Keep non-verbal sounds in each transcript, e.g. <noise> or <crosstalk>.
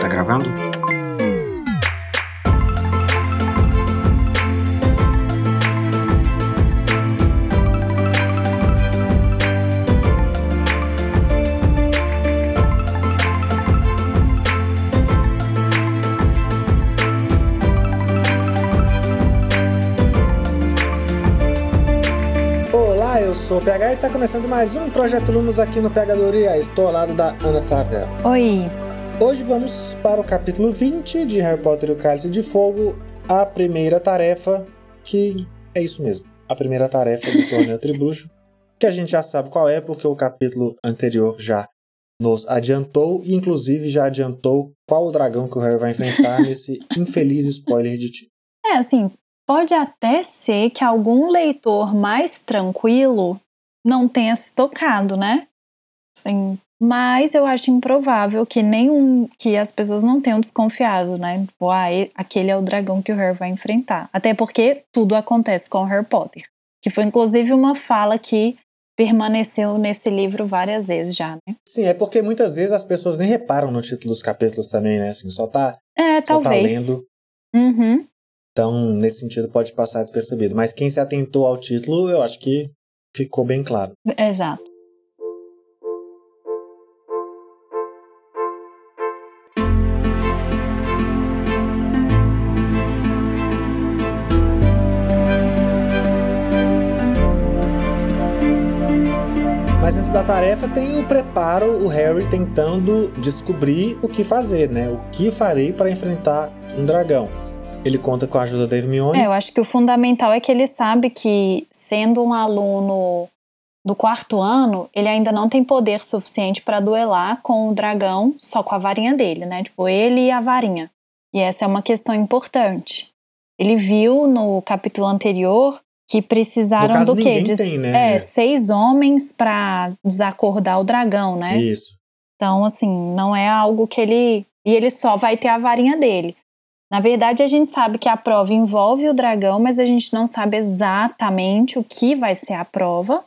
Tá gravando? PH e tá começando mais um Projeto Lumos aqui no Pegadoria. Estou ao lado da Ana Flávia. Oi. Hoje vamos para o capítulo 20 de Harry Potter e o Cálice de Fogo, a primeira tarefa, que é isso mesmo, a primeira tarefa do torneio Tribruxo, que a gente já sabe qual é, porque o capítulo anterior já nos adiantou, e inclusive já adiantou qual o dragão que o Harry vai enfrentar <laughs> nesse infeliz spoiler de ti. É, assim, pode até ser que algum leitor mais tranquilo não tenha se tocado, né? Assim, mas eu acho improvável que nenhum que as pessoas não tenham desconfiado, né? Tipo, ah, aquele é o dragão que o Harry vai enfrentar. Até porque tudo acontece com o Harry Potter, que foi inclusive uma fala que permaneceu nesse livro várias vezes já, né? Sim, é porque muitas vezes as pessoas nem reparam no título dos capítulos também, né? Assim, só tá, É, só tá talvez. lendo. Uhum. Então, nesse sentido, pode passar despercebido. Mas quem se atentou ao título, eu acho que ficou bem claro. Exato. Mas antes da tarefa, tem o preparo, o Harry tentando descobrir o que fazer, né? O que farei para enfrentar um dragão. Ele conta com a ajuda da Hermione. É, eu acho que o fundamental é que ele sabe que, sendo um aluno do quarto ano, ele ainda não tem poder suficiente para duelar com o dragão só com a varinha dele, né? Tipo, ele e a varinha. E essa é uma questão importante. Ele viu no capítulo anterior que precisaram caso, do quê? De tem, né? é, seis homens para desacordar o dragão, né? Isso. Então, assim, não é algo que ele. E ele só vai ter a varinha dele. Na verdade, a gente sabe que a prova envolve o dragão, mas a gente não sabe exatamente o que vai ser a prova,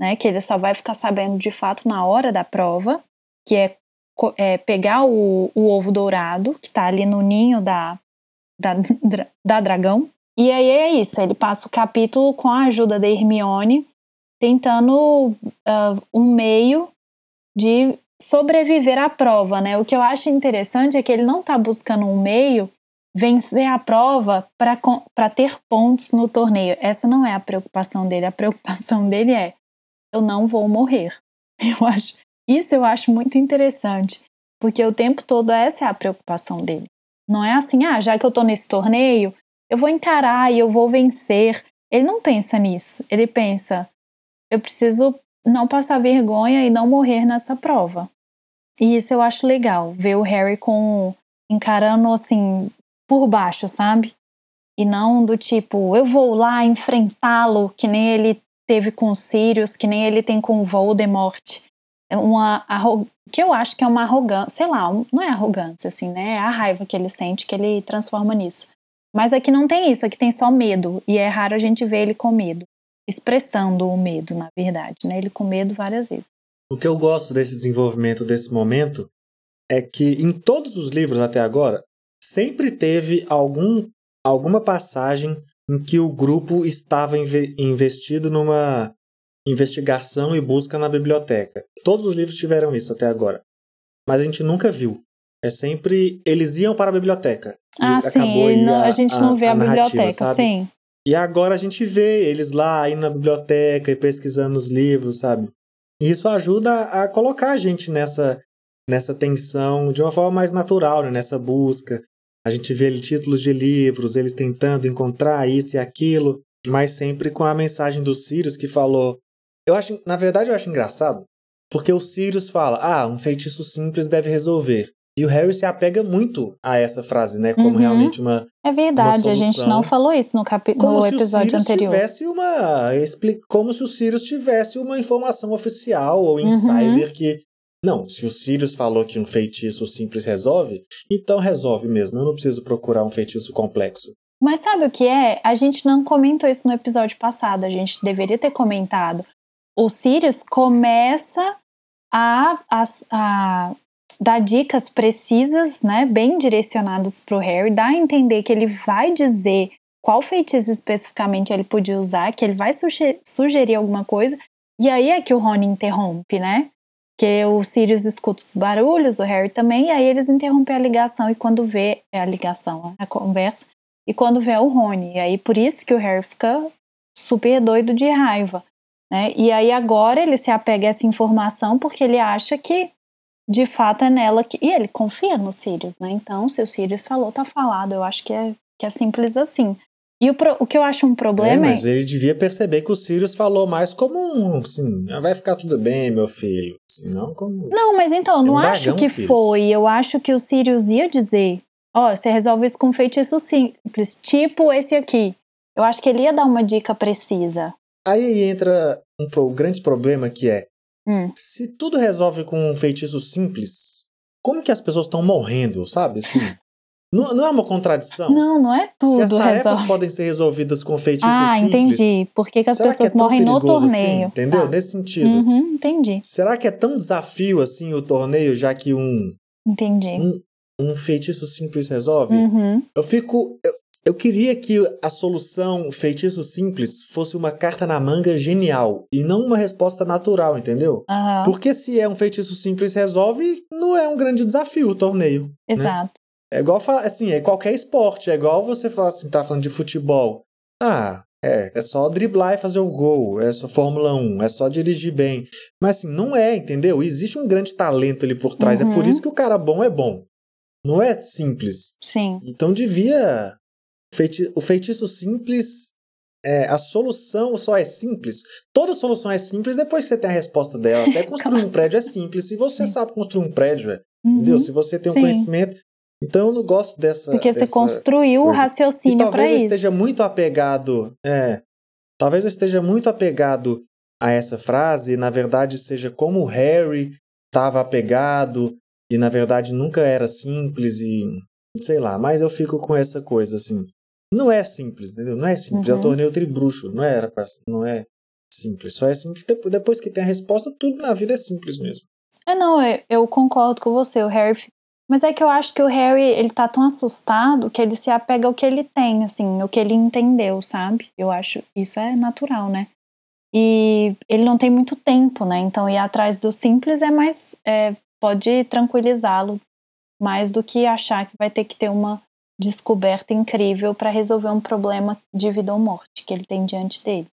né? Que ele só vai ficar sabendo de fato na hora da prova, que é, é pegar o, o ovo dourado, que tá ali no ninho da, da, <laughs> da dragão. E aí é isso, ele passa o capítulo com a ajuda da Hermione, tentando ah, um meio de sobreviver à prova, né? O que eu acho interessante é que ele não tá buscando um meio vencer a prova para ter pontos no torneio. Essa não é a preocupação dele. A preocupação <laughs> dele é eu não vou morrer. <laughs> Eu acho isso eu acho muito interessante, porque o tempo todo essa é a preocupação dele. Não é assim, ah, já que eu tô nesse torneio, eu vou encarar e eu vou vencer. Ele não pensa nisso. Ele pensa, eu preciso não passar vergonha e não morrer nessa prova. E isso eu acho legal, ver o Harry com encarando assim por baixo, sabe? E não do tipo, eu vou lá enfrentá-lo, que nem ele teve com Sirius, que nem ele tem com Voldemort. É uma que eu acho que é uma arrogância, sei lá, não é arrogância assim, né? É a raiva que ele sente que ele transforma nisso. Mas aqui não tem isso, aqui tem só medo, e é raro a gente ver ele com medo, expressando o medo, na verdade, né? Ele com medo várias vezes. O que eu gosto desse desenvolvimento, desse momento, é que em todos os livros até agora, sempre teve algum, alguma passagem em que o grupo estava inve- investido numa investigação e busca na biblioteca. Todos os livros tiveram isso até agora. Mas a gente nunca viu. É sempre eles iam para a biblioteca. E Ah, sim, não- a, gente não vê a, narrativa, biblioteca, sabe? sim. E agora a gente vê eles lá indo na biblioteca e pesquisando os livros, sabe? E isso ajuda a colocar a gente nessa, nessa tensão de uma forma mais natural, né? nessa busca. A gente vê títulos de livros, eles tentando encontrar isso e aquilo, mas sempre com a mensagem do Sirius que falou. Eu acho, na verdade, eu acho engraçado, porque o Sirius fala: ah, um feitiço simples deve resolver. E o Harry se apega muito a essa frase, né? Como Uhum. realmente uma, É verdade, a gente não falou isso no, capi... como no se o episódio anterior. tivesse uma como se o Sirius tivesse uma informação oficial ou Uhum. insider que não, se o Sirius falou que um feitiço simples resolve, então resolve mesmo. Eu não preciso procurar um feitiço complexo. Mas sabe o que é? A gente não comentou isso no episódio passado, a gente deveria ter comentado. O Sirius começa a, a, a dar dicas precisas, né, bem direcionadas para o Harry, dá a entender que ele vai dizer qual feitiço especificamente ele podia usar, que ele vai sugerir alguma coisa, e aí é que o Rony interrompe, né? Que o Sirius escuta os barulhos, o Harry também, e aí eles interrompem a ligação e quando vê a ligação, a conversa, e quando vê é o Rony. E aí por isso que o Harry fica super doido de raiva, né? E aí agora ele se apega a essa informação porque ele acha que de fato é nela que. E ele confia no Sirius, né? Então, se o Sirius falou, tá falado. Eu acho que é, que é simples assim. E o, pro, o que eu acho um problema é, mas ele devia perceber que o Sirius falou mais como um, assim, vai ficar tudo bem, meu filho. Assim, não como... Não, mas então, eu não um acho que Sirius. foi. Eu acho que o Sirius ia dizer, ó, oh, você resolve isso com um feitiço simples, tipo esse aqui. Eu acho que ele ia dar uma dica precisa. Aí entra um, um grande problema que é, hum. se tudo resolve com um feitiço simples, como que as pessoas estão morrendo, sabe? Assim, <laughs> Não, não é uma contradição? Não, não é tudo. Se as tarefas resolve. podem ser resolvidas com feitiços ah, simples. Ah, entendi. Por que, que as pessoas que é morrem no assim? torneio? Assim, entendeu? Tá. Nesse sentido. Uhum, entendi. Será que é tão desafio assim o torneio, já que um. Entendi. Um, um feitiço simples resolve? Uhum. Eu fico. Eu, eu queria que a solução feitiço simples fosse uma carta na manga genial e não uma resposta natural, entendeu? Uhum. Porque se é um feitiço simples resolve, não é um grande desafio o torneio. Né? Exato. Né? É igual falar, assim, é qualquer esporte. É igual você falar assim, tá falando de futebol. Ah, é, é só driblar e fazer o gol. É só Fórmula 1, é só dirigir bem. Mas assim, não é, entendeu? Existe um grande talento ali por trás. Uhum. É por uhum. isso que o cara bom é bom. Não é simples. Sim. Então devia. Feiti... O feitiço simples. É, a solução só é simples. Toda solução é simples depois que você tem a resposta dela. Até <laughs> construir um prédio é simples. Se você Sim. sabe construir um prédio, é, uhum. entendeu? Se você tem um Sim. conhecimento. Então eu não gosto dessa. Porque dessa você construiu o raciocínio para isso. Talvez eu esteja muito apegado. É. Talvez eu esteja muito apegado a essa frase, e na verdade seja como o Harry estava apegado, e na verdade nunca era simples, e sei lá, mas eu fico com essa coisa assim. Não é simples, entendeu? Não é simples. Uhum. É o torneio tribruxo, não era pra, não é simples. Só é simples depois que tem a resposta, tudo na vida é simples mesmo. É, não, eu, eu concordo com você. O Harry mas é que eu acho que o Harry, ele tá tão assustado que ele se apega ao que ele tem, assim, o que ele entendeu, sabe? Eu acho, isso é natural, né? E ele não tem muito tempo, né? Então ir atrás do simples é mais, é, pode tranquilizá-lo mais do que achar que vai ter que ter uma descoberta incrível para resolver um problema de vida ou morte que ele tem diante dele.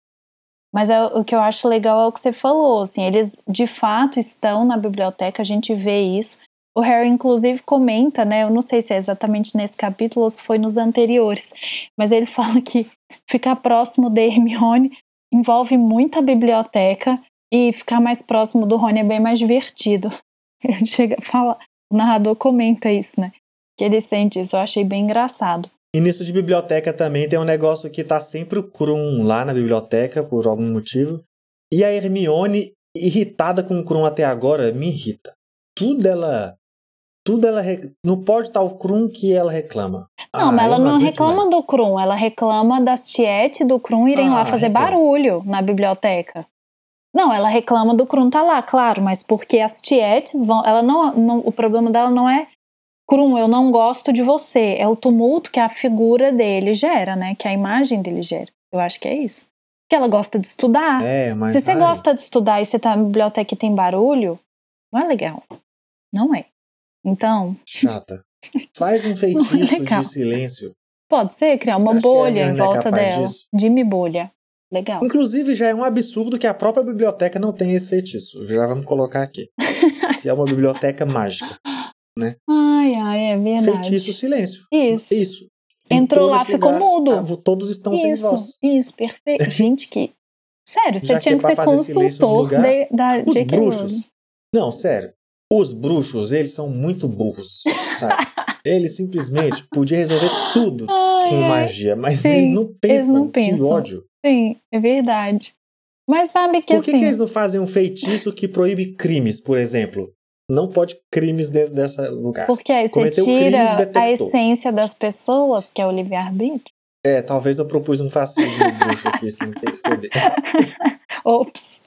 Mas é, o que eu acho legal é o que você falou, assim, eles de fato estão na biblioteca, a gente vê isso, o Harry, inclusive, comenta, né? Eu não sei se é exatamente nesse capítulo ou se foi nos anteriores, mas ele <laughs> fala que ficar próximo de Hermione envolve muita biblioteca e ficar mais próximo do Rony é bem mais divertido. <laughs> Ele chega, fala, o narrador comenta isso, né? Que ele sente isso. Eu achei bem engraçado. E nisso de biblioteca também tem um negócio que tá sempre o Krum lá na biblioteca, por algum motivo. E a Hermione, irritada com o Krum até agora, me irrita. Tudo ela tudo ela re... não pode estar o Krum que ela reclama. Não, ah, mas ela não, não reclama mais. do Krum, ela reclama das tietes do Krum irem ah, lá fazer reclama. barulho na biblioteca. Não, ela reclama do Krum tá lá, claro, mas porque as tietes vão, ela não, não o problema dela não é Krum, eu não gosto de você, é o tumulto que a figura dele gera, né? Que a imagem dele gera. Eu acho que é isso. Que ela gosta de estudar. É, mas Se você ai. gosta de estudar e você tá na biblioteca e tem barulho, não é legal. Não é. Então. Chata. Faz um <laughs> feitiço de silêncio. Pode ser, criar uma bolha em é volta é dela. Disso? Jimmy Bolha. Legal. Inclusive, já é um absurdo que a própria biblioteca não tenha esse feitiço. Já vamos colocar aqui. <laughs> Se é uma biblioteca mágica. Né? Ai, ai, é verdade. Feitiço silêncio. Isso. Isso. Entrou lá, ficou mudo. Ah, todos estão isso, sem voz. Isso, perfeito. <laughs> Gente, que. Sério, você tinha que, que ser consultor de, da Os bruxos. Não, sério. Os bruxos, eles são muito burros, sabe? <laughs> eles simplesmente podiam resolver tudo Ai, com magia, mas sim, eles não pensam. Eles não pensam. Que ódio. Sim, é verdade. Mas sabe que Por que, assim... que eles não fazem um feitiço que proíbe crimes, por exemplo? Não pode crimes dentro desse lugar. Porque aí você Cometeu tira a essência das pessoas, que é o livre-arbítrio. É, talvez eu propus um fascismo bruxo aqui, sem escrever. <laughs> Ops.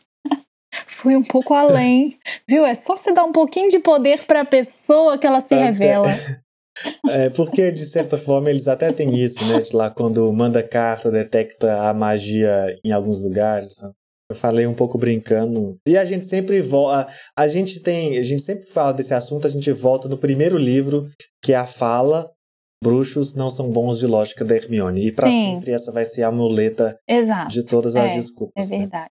Fui um pouco além. Viu? É só você dar um pouquinho de poder pra pessoa que ela se Até- revela. <laughs> É, porque, de certa forma, eles até têm isso, né? De lá, quando manda carta, detecta a magia em alguns lugares. sabe? Eu falei um pouco brincando. E a gente sempre volta. A gente tem. A gente sempre fala desse assunto, a gente volta no primeiro livro, que é a fala. Bruxos não são bons de lógica da Hermione. E pra Sim. sempre essa vai ser a muleta Exato. de todas as É, É desculpas. né? verdade.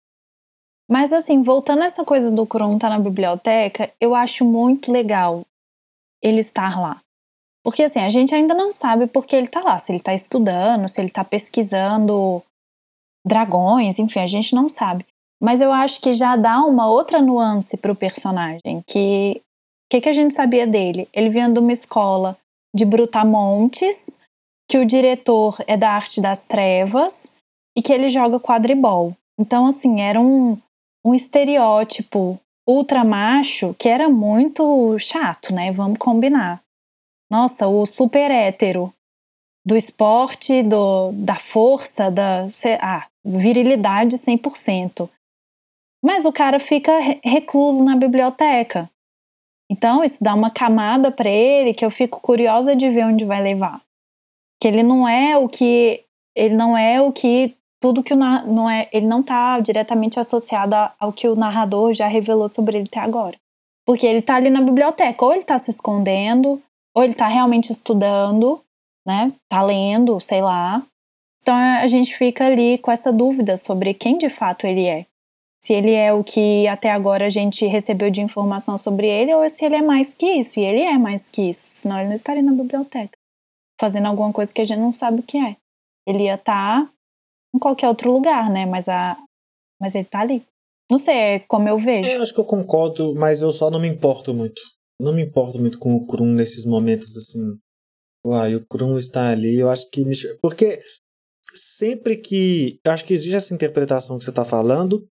Mas assim, voltando a essa coisa do Kron estar na biblioteca, eu acho muito legal ele estar lá. Porque assim, a gente ainda não sabe por que ele tá lá. Se ele tá estudando, se ele tá pesquisando dragões, enfim, a gente não sabe. Mas eu acho que já dá uma outra nuance pro personagem. Que o que, que a gente sabia dele? Ele vinha de uma escola de brutamontes, que o diretor é da arte das trevas e que ele joga quadribol. Então, assim, era um, um estereótipo ultra macho que era muito chato, né? Vamos combinar. Nossa, o super hétero do esporte, do, da força, da ah, virilidade 100%. Mas o cara fica re- recluso na biblioteca. Então, isso dá uma camada para ele que eu fico curiosa de ver onde vai levar. Que ele não é o que ele não é o que tudo que o não é, ele não tá diretamente associado ao que o narrador já revelou sobre ele até agora. Porque ele tá ali na biblioteca, ou ele tá se escondendo, ou ele tá realmente estudando, né? Tá lendo, sei lá. Então a gente fica ali com essa dúvida sobre quem de fato ele é. Se ele é o que até agora a gente recebeu de informação sobre ele, ou se ele é mais que isso. E ele é mais que isso, senão ele não estaria na biblioteca, fazendo alguma coisa que a gente não sabe o que é. Ele ia estar em qualquer outro lugar, né? Mas, a, mas ele tá ali. Não sei, é como eu vejo. Eu acho que eu concordo, mas eu só não me importo muito. Não me importo muito com o Krum nesses momentos assim. Uai, o Krum está ali, eu acho que me. Porque sempre que. Eu acho que existe essa interpretação que você está falando,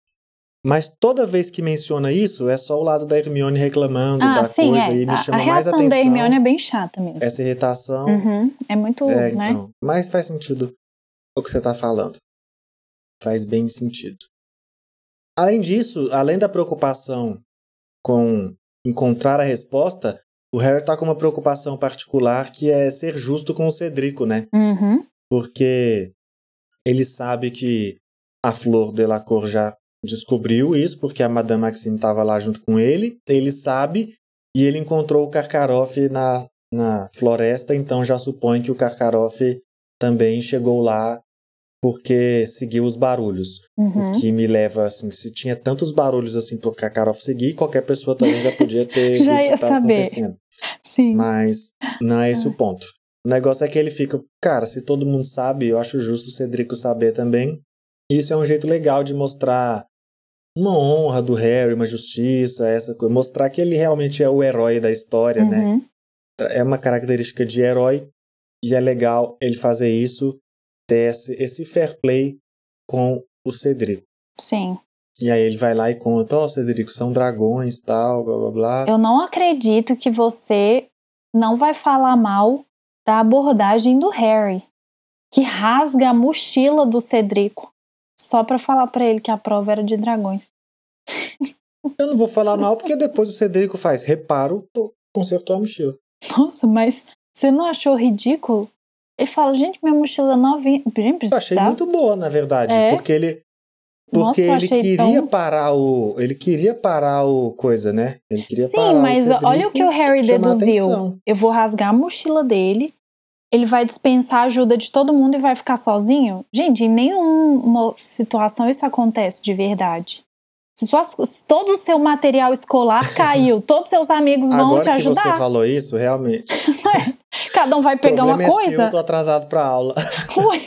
mas toda vez que menciona isso, é só o lado da Hermione reclamando ah, da sim, coisa é. e me A- a, chama mais reação atenção. da Hermione é bem chata mesmo. Essa irritação. Uhum, É muito, É, né? então. Mas faz sentido o que você está falando. Faz bem sentido. Além disso, além da preocupação com encontrar a resposta, o Harry tá com uma preocupação particular que é ser justo com o Cedrico, né? Uhum. Porque ele sabe que a Flor Delacour já descobriu isso, porque a Madame Maxime estava lá junto com ele. Ele sabe e ele encontrou o Karkaroff na, na floresta, então já supõe que o Karkaroff também chegou lá porque seguiu os barulhos. Uhum. O que me leva, assim, se tinha tantos barulhos assim por Karkaroff seguir, qualquer pessoa também já podia <laughs> ter Já visto o que estava acontecendo. Sim. Mas não é esse o ponto. O negócio é que ele fica, cara, se todo mundo sabe, eu acho justo o Cedrico saber também. Isso é um jeito legal de mostrar uma honra do Harry, uma justiça, essa coisa. Mostrar que ele realmente é o herói da história, né? Uhum. É uma característica de herói e é legal ele fazer isso, ter esse, esse fair play com o Cedrico. Sim. E aí ele vai lá e conta, ó, oh, Cedrico, são dragões, tal, blá blá blá. Eu não acredito que você não vai falar mal da abordagem do Harry, que rasga a mochila do Cedrico só pra falar pra ele que a prova era de dragões. <laughs> Eu não vou falar mal porque depois o Cedrico faz reparo, pô, consertou a mochila. Nossa, mas você não achou ridículo? Ele fala, gente, minha mochila é novinha. Gente, Eu achei muito boa, na verdade, É? porque ele Nossa, porque eu ele queria tão- parar o ele queria parar o coisa, né? Ele queria Sim, parar mas o olha o que o Harry deduziu. Eu vou rasgar a mochila dele, ele vai dispensar a ajuda de todo mundo e vai ficar sozinho? Gente, em nenhuma situação isso acontece de verdade. Se, suas- se todo o seu material escolar <laughs> caiu, todos seus amigos vão Agora te que você ajudar. falou isso, realmente. <laughs> <laughs> Cada um vai pegar uma é seu, coisa. eu tô atrasado pra aula. <laughs> Ué,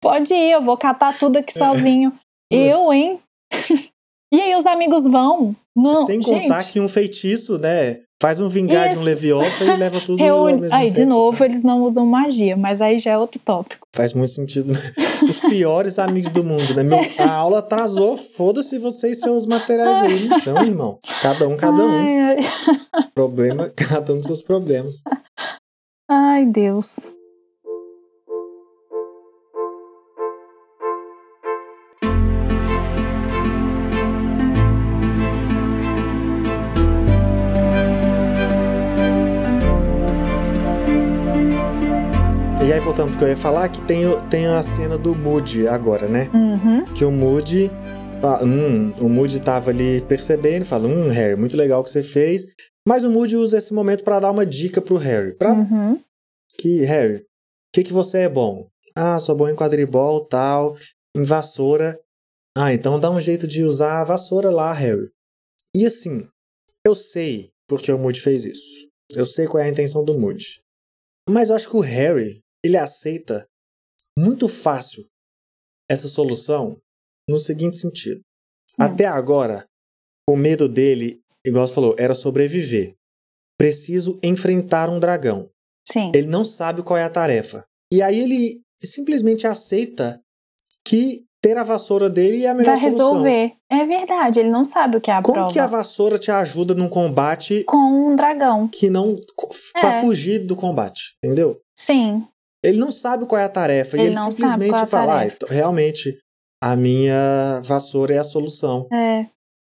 Pode ir, eu vou catar tudo aqui sozinho. Eu, hein? <laughs> E aí os amigos vão? Não, Sem gente. contar que um feitiço, né? Faz um vingar de um leviosa e leva tudo <laughs> ao Reúne... mesmo Aí, de tempo, novo, sabe? eles não usam magia, mas aí já é outro tópico. Faz muito sentido. <laughs> Os piores amigos do mundo, né? Meu, a aula atrasou, foda-se vocês são os materiais aí no chão, irmão. Cada um, cada um. Ai, ai. <laughs> Problema, cada um com seus problemas. Ai, Deus. Voltando porque eu ia falar que tem, tem a cena do Moody agora, né? Uhum. Que o Moody. ah, hum, o Moody tava ali percebendo, fala: Hum, Harry, muito legal o que você fez. Mas o Moody usa esse momento pra dar uma dica pro Harry. Pra Uhum. que, Harry, o que, que você é bom? Ah, sou bom em quadribol, tal, em vassoura. Ah, então dá um jeito de usar a vassoura lá, Harry. E assim, eu sei porque o Moody fez isso. Eu sei qual é a intenção do Moody. Mas eu acho que o Harry, ele aceita muito fácil essa solução no seguinte sentido. Hum. Até agora, o medo dele, igual você falou, era sobreviver. Preciso enfrentar um dragão. Sim. Ele não sabe qual é a tarefa. E aí ele simplesmente aceita que ter a vassoura dele é a melhor Vai solução. resolver. É verdade, ele não sabe o que é a Como prova. que a vassoura te ajuda num combate Com um dragão. que não. pra É. fugir do combate, entendeu? Sim. Ele não sabe qual é a tarefa. e Ele ele não sabe simplesmente é fala: ah, tarefa." então, realmente, a minha vassoura é a solução. É.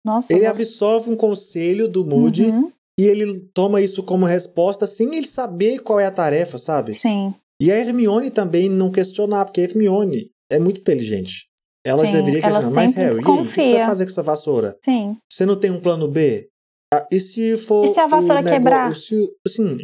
Nossa. Ele eu absorve um conselho do Moody Uhum. e ele toma isso como resposta sem ele saber qual é a tarefa, sabe? Sim. E a Hermione também não questionar, porque a Hermione é muito inteligente. Ela Sim, deveria ela questionar. Mas, sempre Harry, e o que você vai fazer com essa vassoura? Sim. Você não tem um plano B? Ah, E se for. E se a vassoura negócio- quebrar? Se, assim,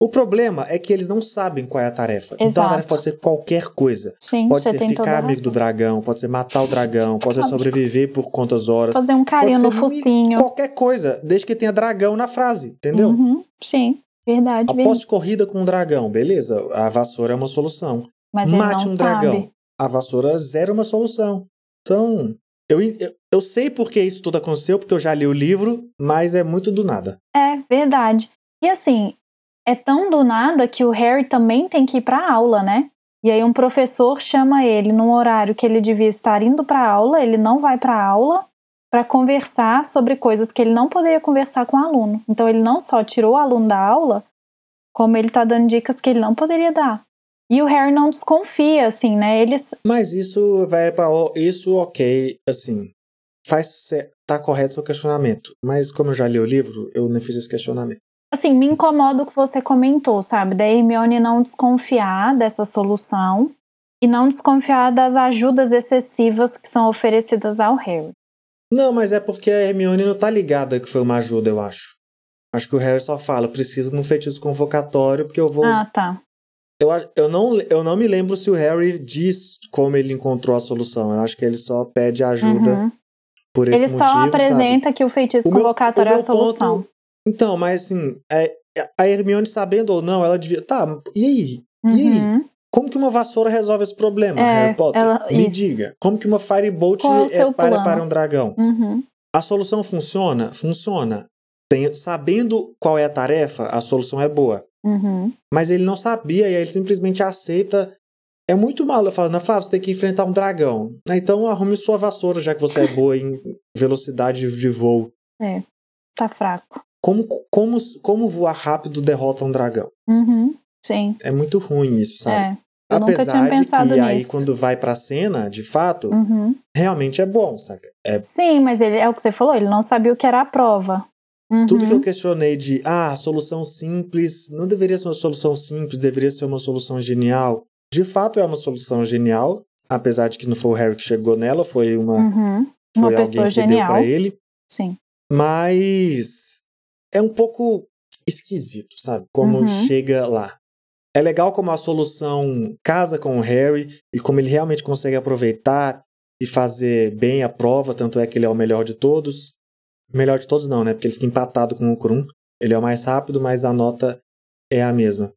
o problema é que eles não sabem qual é a tarefa. Então a Exato. tarefa pode ser qualquer coisa. Sim. Pode ser ficar amigo do dragão, pode ser matar o dragão, pode ser sobreviver por quantas horas. Fazer um carinho no focinho. Qualquer coisa, desde que tenha dragão na frase, entendeu? Uhum. Sim. Verdade. Aposte corrida com um dragão, beleza? A vassoura é uma solução. Mas Mate um sabe. dragão. A vassoura zero é uma solução. Então, eu, eu, eu sei porque isso tudo aconteceu, porque eu já li o livro, mas é muito do nada. É, verdade. E assim, é tão do nada que o Harry também tem que ir pra aula, né? E aí um professor chama ele num horário que ele devia estar indo pra aula, ele não vai pra aula pra conversar sobre coisas que ele não poderia conversar com o aluno. Então ele não só tirou o aluno da aula, como ele tá dando dicas que ele não poderia dar. E o Harry não desconfia, assim, né? Eles. Mas isso vai para isso, ok, assim, faz tá correto seu questionamento. Mas como eu já li o livro, eu não fiz esse questionamento. Assim, me incomoda o que você comentou, sabe? Da Hermione não desconfiar dessa solução e não desconfiar das ajudas excessivas que são oferecidas ao Harry. Não, mas é porque a Hermione não tá ligada que foi uma ajuda, eu acho. Acho que o Harry só fala, preciso de um feitiço convocatório, porque eu vou. Ah, tá. Eu, eu, não, eu não me lembro se o Harry diz como ele encontrou a solução. Eu acho que ele só pede ajuda Uhum. por esse Ele motivo. só sabe? apresenta que o feitiço O meu- convocatório o é a meu solução. ponto- Então, mas assim, é- a Hermione sabendo ou não, ela devia. Tá, e aí? E aí? Uhum. Como que uma vassoura resolve esse problema, É, Harry Potter? ela- Me isso. diga. Como que uma Firebolt é é para para um dragão? Uhum. A solução funciona? Funciona. Tem- sabendo qual é a tarefa, a solução é boa. Uhum. Mas ele não sabia e aí ele simplesmente aceita. É muito mal. Eu falo, na Flávia, você tem que enfrentar um dragão. Ah, Então arrume sua vassoura, já que você é <laughs> boa em velocidade de voo. Tá fraco. Como, como, como voar rápido derrota um dragão? Uhum. Sim. É muito ruim isso, sabe? É. Eu nunca Apesar tinha pensado de que aí, nisso. quando vai pra cena, de fato, Uhum. realmente é bom, saca? É Sim, mas ele é o que você falou, ele não sabia o que era a prova. Uhum. tudo que eu questionei de, ah, solução simples, não deveria ser uma solução simples, deveria ser uma solução genial. De fato, é uma solução genial, apesar de que não foi o Harry que chegou nela, foi uma, Uhum. foi Uma alguém pessoa que genial. deu pra ele. Sim. Mas é um pouco esquisito, sabe? Como Uhum. chega lá. É legal como a solução casa com o Harry e como ele realmente consegue aproveitar e fazer bem a prova, tanto é que ele é o melhor de todos. Melhor de todos não, né? Porque ele fica empatado com o Krum. Ele é o mais rápido, mas a nota é a mesma.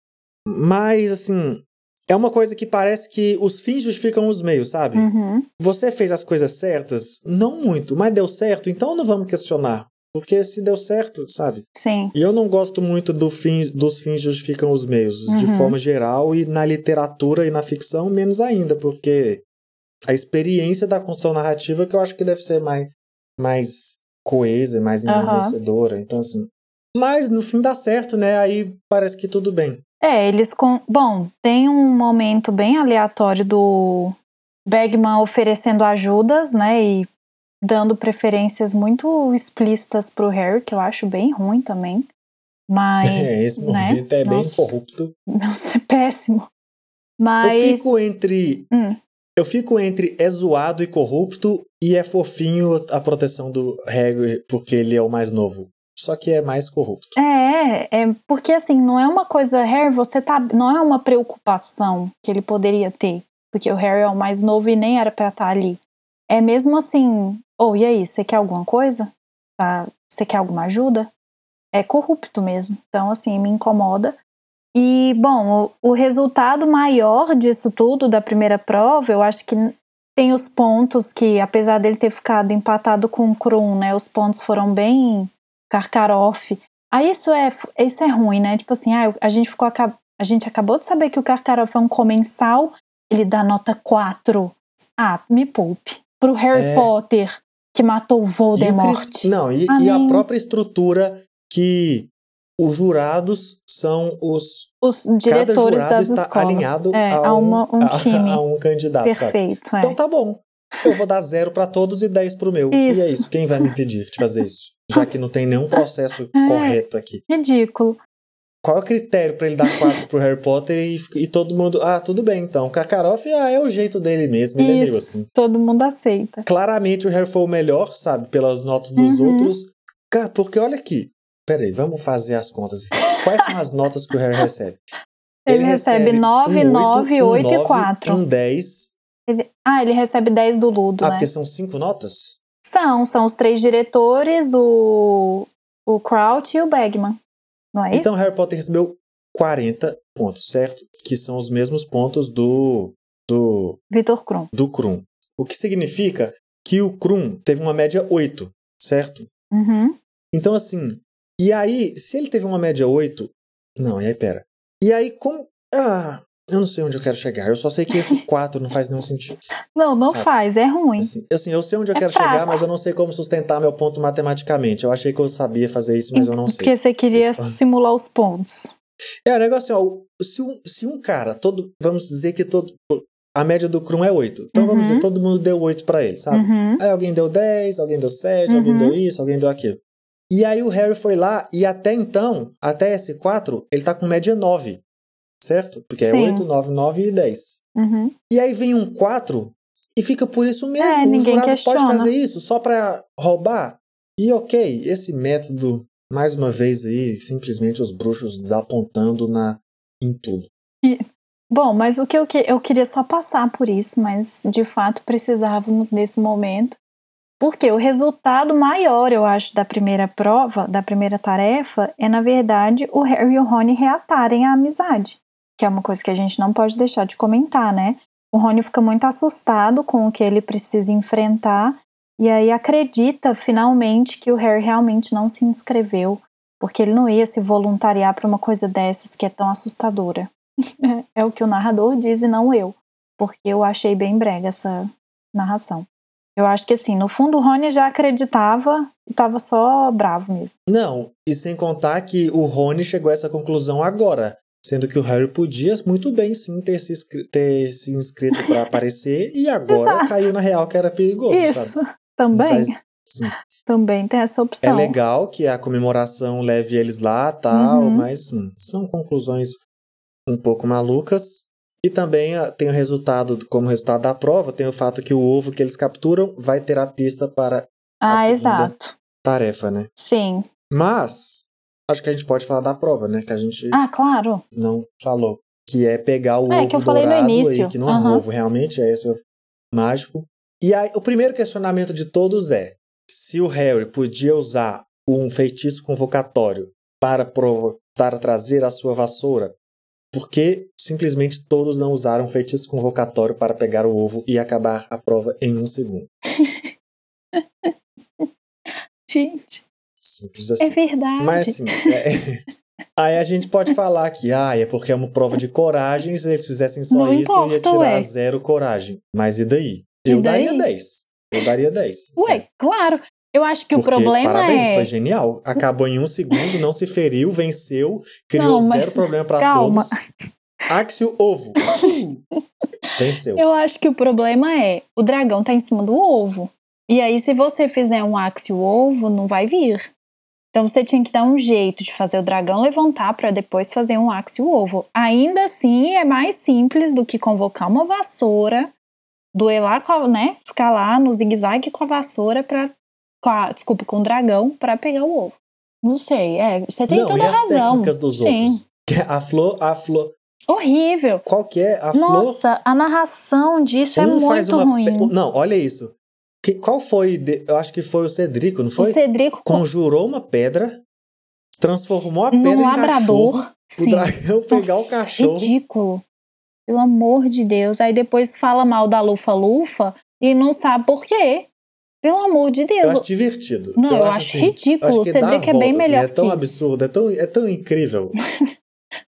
Mas, assim, é uma coisa que parece que os fins justificam os meios, sabe? Uhum. Você fez as coisas certas? Não muito, mas deu certo, então não vamos questionar. Porque se deu certo, sabe? Sim. E eu não gosto muito do fim, dos fins justificam os meios, de Uhum. forma geral, e na literatura e na ficção, menos ainda, porque a experiência da construção narrativa que eu acho que deve ser mais, mais coesa, mais Aham. enriquecedora. Então, assim. Mas no fim dá certo, né? Aí parece que tudo bem. É, eles com. Bom, tem um momento bem aleatório do Bagman oferecendo ajudas, né? E dando preferências muito explícitas pro Harry, que eu acho bem ruim também. Mas. <laughs> É, esse né? é bem corrupto. Nossa, é péssimo. Mas. Eu fico entre. Hum. Eu fico entre é zoado e corrupto e é fofinho a proteção do Harry porque ele é o mais novo. Só que é mais corrupto. É, é porque assim, não é uma coisa, Harry, você tá. Não é uma preocupação que ele poderia ter. Porque o Harry é o mais novo e nem era pra estar ali. É mesmo assim, ou oh, e aí, você quer alguma coisa? Tá? Você quer alguma ajuda? É corrupto mesmo. Então, assim, me incomoda. E, bom, o, o resultado maior disso tudo, da primeira prova, eu acho que tem os pontos que, apesar dele ter ficado empatado com o Krum, né? Os pontos foram bem Karkaroff. Aí isso é, isso é ruim, né? Tipo assim, ah, a gente ficou a gente acabou de saber que o Karkaroff é um comensal, ele dá nota 4. Ah, me poupe. Pro Harry É. Potter, que matou o E o Voldemort. Não, e, e a própria estrutura que os jurados são os. Os Cada diretores jurado das está escolas. alinhado é, a, a um, uma- um a- time. <laughs> a um candidato? Perfeito, é. Então tá bom. Eu vou dar zero pra todos e 10 pro meu. E é Isso. isso. Quem vai me impedir de fazer isso? <laughs> Já que não tem nenhum processo É. correto aqui. Ridículo. Qual é o critério pra ele dar 4 pro Harry Potter e, e todo mundo. Ah, tudo bem então. Karkaroff ah, é o jeito dele mesmo. Ele é Isso, assim. todo mundo aceita. Claramente o Harry foi o melhor, sabe? Pelas notas dos Uhum. outros. Cara, porque olha aqui. Peraí, vamos fazer as contas. Quais são as notas que o Harry recebe? Ele, recebe 9, um 9, 8 um e 9, 4. Um 10. Ele- ah, ele recebe 10 do Ludo, Ah, né? porque são cinco notas? São, são os três diretores, o, o Crouch e o Bagman. Não é Então isso? Harry Potter recebeu 40 pontos, certo? Que são os mesmos pontos do do Vitor Krum. do Krum. O que significa que o Krum teve uma média 8, certo? Uhum. Então assim, e aí, se ele teve uma média 8, não, e aí pera. E aí como ah, eu não sei onde eu quero chegar. Eu só sei que esse <laughs> 4 não faz nenhum sentido. Não, não Sabe? faz, é ruim. Assim, assim, eu sei onde eu É quero chegar, mas eu não sei como sustentar meu ponto matematicamente. Eu achei que eu sabia fazer isso, mas eu não sei. Porque você queria Isso. simular os pontos. É, o negócio assim, ó, se um, se um cara, todo, vamos dizer que todo, a média do Krum é 8. Então vamos Uhum. dizer, todo mundo deu 8 pra ele, sabe? Uhum. Aí alguém deu 10, alguém deu 7, alguém Uhum. deu isso, alguém deu aquilo. E aí o Harry foi lá, e até então, até esse 4, ele tá com média 9, certo? Porque é Sim. 8, 9, 9 e 10. Uhum. E aí vem um 4 e fica por isso mesmo. É, o ninguém jurado questiona. pode fazer isso só pra roubar. E ok, esse método, mais uma vez aí, simplesmente os bruxos desapontando na, em tudo. Bom, mas o que eu, que eu queria só passar por isso, mas de fato precisávamos nesse momento. Porque o resultado maior, eu acho, da primeira prova, da primeira tarefa, é, na verdade, o Harry e o Rony reatarem a amizade. Que é uma coisa que a gente não pode deixar de comentar, né? O Rony fica muito assustado com o que ele precisa enfrentar e aí acredita finalmente que o Harry realmente não se inscreveu, porque ele não ia se voluntariar para uma coisa dessas que é tão assustadora. <laughs> é o que o narrador diz e não eu, porque eu achei bem brega essa narração. Eu acho que assim, no fundo o Rony já acreditava e tava só bravo mesmo. Não, e sem contar que o Rony chegou a essa conclusão agora. Sendo que o Harry podia muito bem sim ter se, ter se inscrito pra aparecer e agora Exato. caiu na real que era perigoso, sabe? Isso, também, Faz- sim. também tem essa É opção. legal que a comemoração leve eles lá tal, Uhum. mas hum, são conclusões um pouco malucas. E também ah, tem o resultado, como resultado da prova, tem o fato que o ovo que eles capturam vai ter a pista para ah, segunda- exato. tarefa, né? Sim. Mas, acho que a gente pode falar da prova, né? Que a gente Ah, claro. não falou. Que é pegar o É, ovo que eu falei no início. aí, que não é um ovo realmente, é esse o mágico. E aí, o primeiro questionamento de todos é: se o Harry podia usar um feitiço convocatório para, provo- para trazer a sua vassoura, por que simplesmente todos não usaram um feitiço convocatório para pegar o ovo e acabar a prova em um segundo? <laughs> Gente, Simples assim. é verdade. Mas assim, é- <laughs> aí a gente pode falar que ah, é porque é uma prova de coragem, se eles fizessem só Não isso, ia importa, tirar ué. zero coragem. Mas e daí? E Eu daí? daria 10. Eu daria 10. Ué, sabe? claro. Eu acho que Porque, o problema parabéns, é. foi genial. Acabou em um segundo, não se feriu, venceu, criou Não, mas zero problema pra calma. todos. Axio ovo. <laughs> Venceu. Eu acho que o problema é o dragão tá em cima do ovo. E aí, se você fizer um axio ovo, não vai vir. Então você tinha que dar um jeito de fazer o dragão levantar para depois fazer um axe e o ovo. Ainda assim, é mais simples do que convocar uma vassoura, duelar com a, né, ficar lá no zigue-zague com a vassoura para desculpa, com o dragão para pegar o ovo. Não sei, é, você tem Não, toda e a as razão. técnicas dos Sim. outros? Que A flor, a flor. Horrível. Qual que é? A flor. Nossa, a narração disso é um faz muito ruim. pe- Não, olha isso. Que- qual foi? de- Eu acho que foi o Cedrico, não O foi? Cedrico com Conjurou uma pedra, transformou a pedra num em labrador. cachorro. O Sim. dragão pegar o Nossa, cachorro. Ridículo. Pelo amor de Deus. Aí depois fala mal da Lufa-Lufa e não sabe por quê. Pelo amor de Eu Deus. acho divertido. Não, eu acho assim, ridículo. acho O Cedric é bem assim, melhor É tão absurdo, é tão, é tão incrível. <laughs>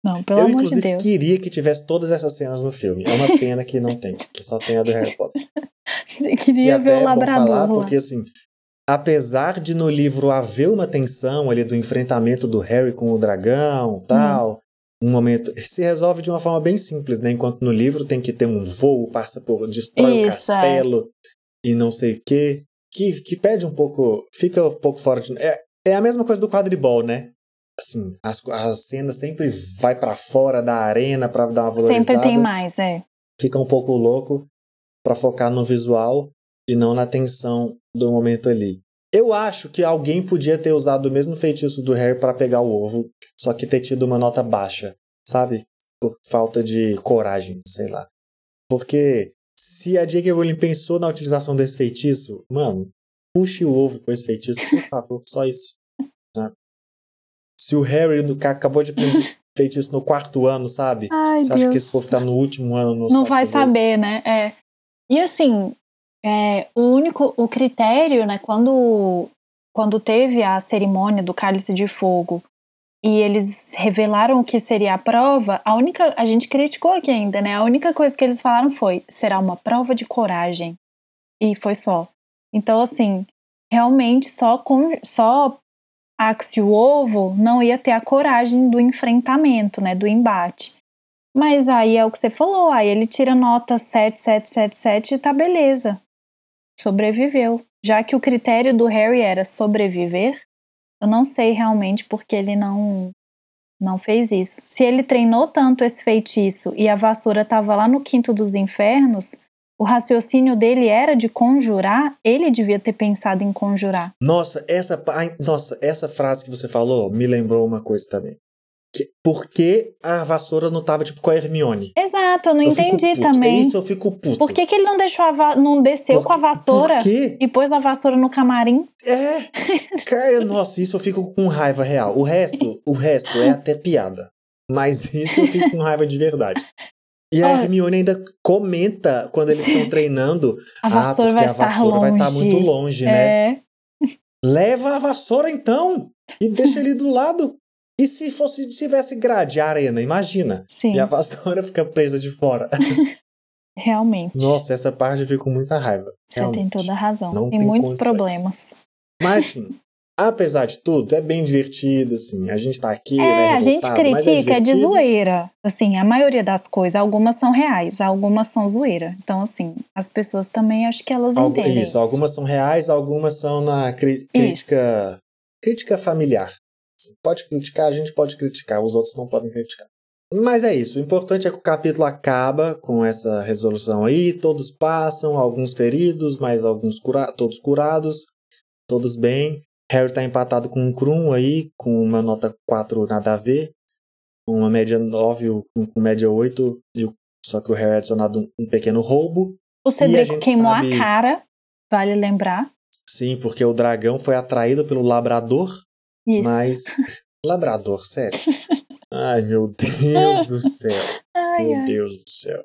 Não, pelo eu, amor de inclusive, Deus. queria que tivesse todas essas cenas no filme. É uma pena que não tem, que só tem a do Harry Potter. <laughs> Você queria ver o é labrador falar, lá. porque assim, apesar de no livro haver uma tensão ali do enfrentamento do Harry com o dragão tal, um momento se resolve de uma forma bem simples, né? Enquanto no livro tem que ter um voo, passa por, destrói o Isso, é. castelo e não sei o quê, que, que pede um pouco, fica um pouco fora de... É, é a mesma coisa do quadribol, né? Assim, as, as cenas sempre vai pra fora da arena pra dar uma valorizada Sempre tem mais, é. fica um pouco louco pra focar no visual e não na tensão do momento ali. Eu acho que alguém podia ter usado o mesmo feitiço do Harry pra pegar o ovo, só que ter tido uma nota baixa, sabe? Por falta de coragem, sei lá. Porque se a J.K. Rowling pensou na utilização desse feitiço, mano, puxe o ovo com esse feitiço, por favor, só isso. sabe? <laughs> Se o Harry acabou de aprender <laughs> feitiço no quarto ano, sabe? Ai, Você Deus. acha que esse povo tá no último ano? Não, não vai isso? saber, né? É. E assim, é, o único, o critério, né, quando, quando teve a cerimônia do cálice de fogo e eles revelaram o que seria a prova, a única, a gente criticou aqui ainda, né? A única coisa que eles falaram foi, será uma prova de coragem. E foi só. Então, assim, realmente só com, só Axe o ovo não ia ter a coragem do enfrentamento, né, do embate. Mas aí é o que você falou, aí ele tira nota 7777 e tá beleza. Sobreviveu. Já que o critério do Harry era sobreviver, eu não sei realmente porque ele não não fez isso. Se ele treinou tanto esse feitiço e a vassoura tava lá no quinto dos infernos, o raciocínio dele era de conjurar, ele devia ter pensado em conjurar. Nossa, essa, ai, nossa, essa frase que você falou me lembrou uma coisa também. Que, por que a vassoura não tava tipo com a Hermione? Exato, eu não Eu entendi também. É isso eu fico puto. Por que, que ele não deixou não desceu Por- com a vassoura Por quê? e pôs a vassoura no camarim? É. Cara, nossa, isso eu fico com raiva real. O resto, o resto é até piada. Mas isso eu fico com raiva de verdade. <laughs> E a. Hermione ainda comenta quando eles Sim. estão treinando. A ah, vassoura porque vai a vassoura vai estar muito longe, né? É, Leva a vassoura então e deixa ele do lado. E se fosse tivesse grade a arena, imagina. sim, E a vassoura <laughs> fica presa de fora. <laughs> realmente. Nossa, essa parte eu fico com muita raiva. Você tem realmente. toda a razão. Não tem tem muitos condições. problemas. Mas assim, apesar de tudo, é bem divertido, assim. A gente tá aqui, É, né, a gente mas critica é de zoeira. Assim, a maioria das coisas, algumas são reais, algumas são zoeira. Então, assim, as pessoas também acho que elas Algu- entendem. isso, algumas são reais, algumas são na cri- crítica, crítica familiar. Assim, Pode criticar, a gente pode criticar, os outros não podem criticar. Mas é isso, o importante é que o capítulo acaba com essa resolução aí, todos passam, alguns feridos, mas alguns cura todos curados, todos bem. Harry tá empatado com um Krum aí, com uma nota 4 nada a ver, uma média 9 com média 8, e o- só que o Harry é adicionado um, pequeno roubo. O Cedrico gente queimou sabe- a cara, vale lembrar. Sim, porque o dragão foi atraído pelo labrador, Isso. mas. <laughs> labrador, sério. Ai, meu Deus do céu. Ai, Meu ai. Deus do céu.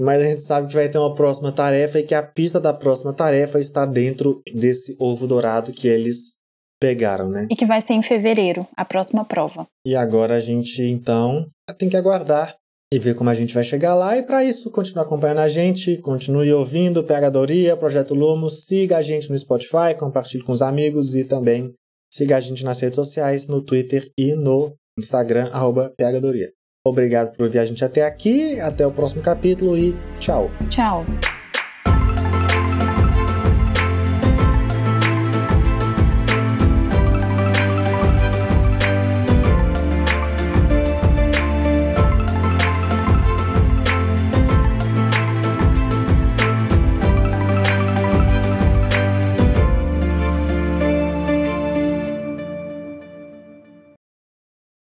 Mas a gente sabe que vai ter uma próxima tarefa e que a pista da próxima tarefa está dentro desse ovo dourado que eles pegaram, né? E que vai ser em fevereiro, a próxima prova. E agora a gente, então, tem que aguardar e ver como a gente vai chegar lá. E para isso, continue acompanhando a gente, continue ouvindo Pegadoria, Projeto Lumos, siga a gente no Spotify, compartilhe com os amigos e também siga a gente nas redes sociais, no Twitter e no Instagram, arroba Pegadoria. Obrigado por ouvir a gente até aqui, até o próximo capítulo e tchau! Tchau.